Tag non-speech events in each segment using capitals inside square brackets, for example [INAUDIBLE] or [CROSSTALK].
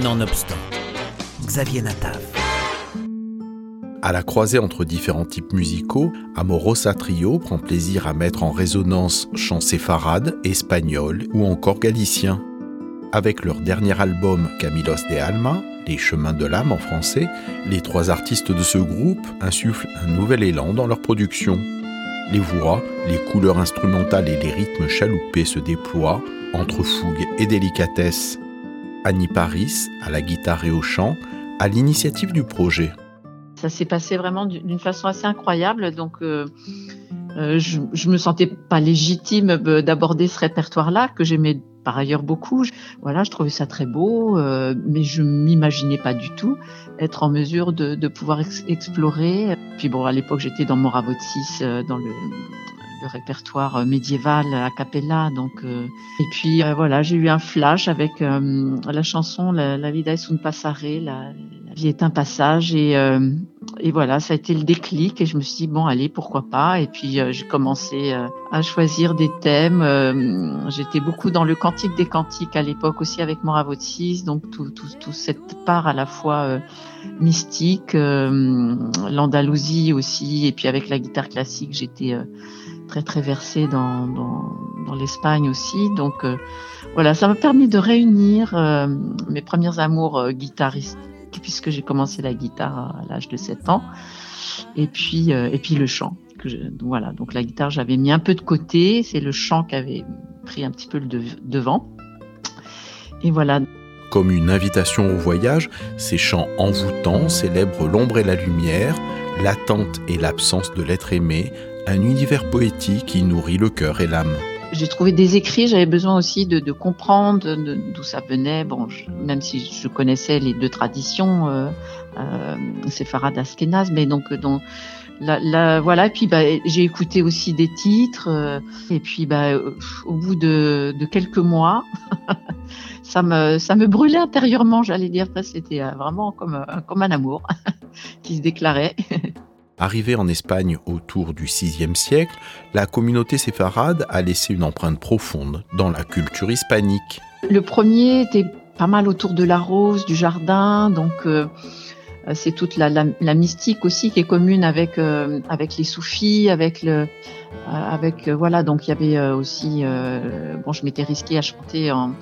Nonobstant, Xavier Natav. À la croisée entre différents types musicaux, Amorosa Trio prend plaisir à mettre en résonance chants séfarades, espagnols ou encore galiciens. Avec leur dernier album Camilos de Alma, Les chemins de l'âme en français, les trois artistes de ce groupe insufflent un nouvel élan dans leur production. Les voix, les couleurs instrumentales et les rythmes chaloupés se déploient entre fougue et délicatesse. Annie Paris, à la guitare et au chant, à l'initiative du projet. Ça s'est passé vraiment d'une façon assez incroyable. Donc, euh, euh, je, je me sentais pas légitime d'aborder ce répertoire-là que j'aimais par ailleurs beaucoup. Voilà, je trouvais ça très beau, euh, mais je m'imaginais pas du tout être en mesure de, pouvoir explorer. Puis bon, à l'époque, j'étais dans Moravotsis, euh, dans le, le, répertoire médiéval a cappella. Donc, euh, et puis euh, voilà, j'ai eu un flash avec la chanson La, vida es un passare, la, vie est un passage, et, et voilà, ça a été le déclic. Et je me suis dit bon, allez, pourquoi pas. Et puis j'ai commencé à choisir des thèmes. J'étais beaucoup dans le cantique des cantiques à l'époque aussi avec Moravotsis, donc tout, tout, tout cette part à la fois mystique, euh, l'Andalousie aussi, et puis avec la guitare classique, j'étais euh, très très versée dans, l'Espagne aussi. Donc euh, voilà, ça m'a permis de réunir mes premiers amours guitaristes, puisque j'ai commencé la guitare à l'âge de 7 ans, et puis et puis le chant. Que voilà, donc la guitare j'avais mis un peu de côté, c'est le chant qui avait pris un petit peu le devant. Et voilà. Comme une invitation au voyage, ces chants envoûtants célèbrent l'ombre et la lumière, l'attente et l'absence de l'être aimé, un univers poétique qui nourrit le cœur et l'âme. J'ai trouvé des écrits, j'avais besoin aussi de, comprendre d'où ça venait, bon, même si je connaissais les deux traditions, euh, euh, askénaze, mais donc, la, la, voilà, et puis bah, j'ai écouté aussi des titres, euh, et puis bah, au bout de, de quelques mois, [LAUGHS] ça me, ça me brûlait intérieurement, j'allais dire. C'était vraiment comme, comme un amour [LAUGHS] qui se déclarait. Arrivée en Espagne autour du VIe siècle, la communauté séfarade a laissé une empreinte profonde dans la culture hispanique. Le premier était pas mal autour de la rose, du jardin, donc euh, c'est toute la, mystique aussi qui est commune avec euh, avec les soufis, avec le avec euh, voilà donc il y avait aussi bon je m'étais risquée à chanter en,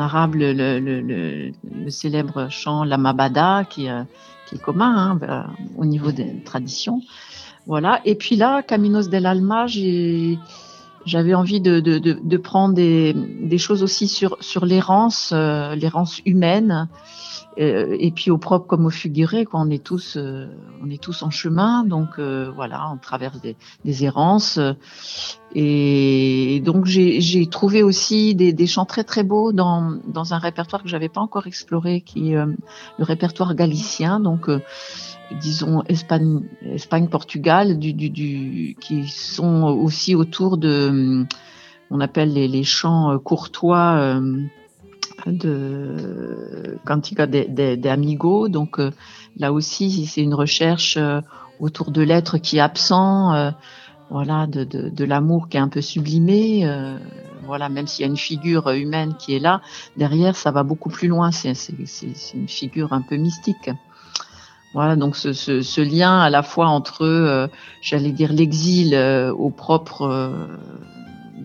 arabe le, le, célèbre chant la mabada qui, qui est commun hein, au niveau des traditions voilà et puis là Caminos del Alma j'avais envie de, de, de, de, prendre des, des choses aussi sur, sur l'errance, euh, l'errance humaine, euh, et puis au propre comme au figuré, quoi. On est tous, euh, on est tous en chemin, donc euh, voilà, on traverse des, des errances. Et donc j'ai trouvé aussi des, des, chants très très beaux dans, dans un répertoire que j'avais pas encore exploré, qui est le répertoire galicien. Donc disons Espagne, Espagne, Portugal, du, du, du, qui sont aussi autour de, on appelle les, les chants courtois euh, de Cantica de, de, de Amigo. Donc euh, là aussi, c'est une recherche euh, autour de l'être qui est absent, euh, voilà, de, de, de l'amour qui est un peu sublimé. Euh, voilà, même s'il y a une figure humaine qui est là, derrière, ça va beaucoup plus loin. C'est une figure un peu mystique. Voilà, donc ce, ce, ce, lien à la fois entre, euh, j'allais dire, l'exil euh, au propre euh,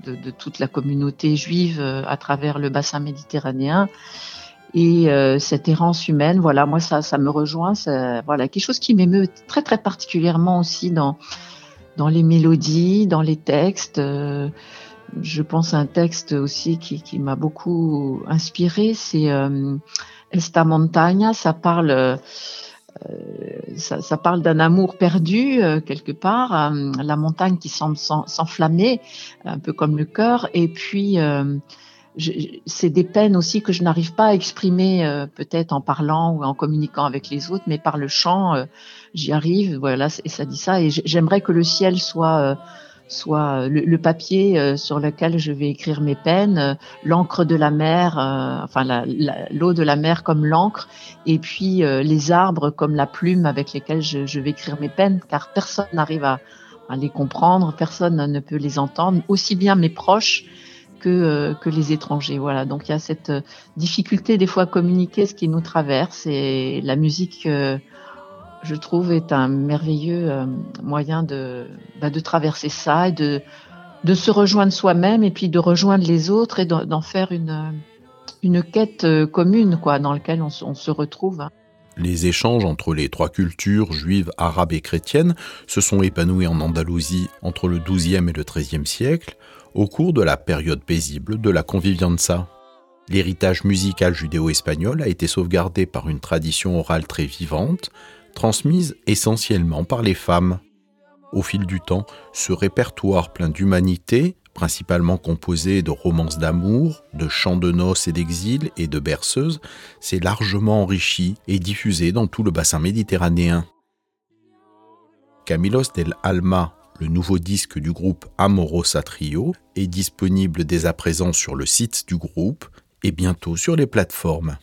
de, de, toute la communauté juive à travers le bassin méditerranéen et cette errance humaine, voilà, moi ça, ça me rejoint, ça, voilà, quelque chose qui m'émeut très très particulièrement aussi dans dans les mélodies, dans les textes. je pense à un texte aussi qui, m'a beaucoup inspiré, c'est Esta Montaña, ça parle euh, ça, parle d'un amour perdu euh, quelque part, euh, la montagne qui semble s'enflammer, un peu comme le cœur, et puis c'est des peines aussi que je n'arrive pas à exprimer peut-être en parlant ou en communiquant avec les autres, mais par le chant, j'y arrive. Voilà, et ça dit ça. Et j'aimerais que le ciel soit soit le, le, papier euh, sur lequel je vais écrire mes peines, euh, l'encre de la mer, euh, enfin l'eau de la mer comme l'encre, et puis les arbres comme la plume avec lesquels je, je vais écrire mes peines, car personne n'arrive à, à, les comprendre, personne ne peut les entendre, aussi bien mes proches que, que les étrangers. Voilà, donc il y a cette difficulté des fois à communiquer ce qui nous traverse et la musique, je trouve, est un merveilleux moyen de, bah, de traverser ça et de, de se rejoindre soi-même et puis de rejoindre les autres et d'en faire une, une quête commune quoi, dans laquelle on, on se retrouve. Les échanges entre les trois cultures juives, arabes et chrétiennes se sont épanouis en Andalousie entre le XIIe et le XIIIe siècle, au cours de la période paisible de la convivianza. L'héritage musical judéo-espagnol a été sauvegardé par une tradition orale très vivante, transmise essentiellement par les femmes. Au fil du temps, ce répertoire plein d'humanité principalement composé de romances d'amour, de chants de noces et d'exil et de berceuses, s'est largement enrichi et diffusé dans tout le bassin méditerranéen. Camilos del Alma, le nouveau disque du groupe Amorosa Trio, est disponible dès à présent sur le site du groupe et bientôt sur les plateformes.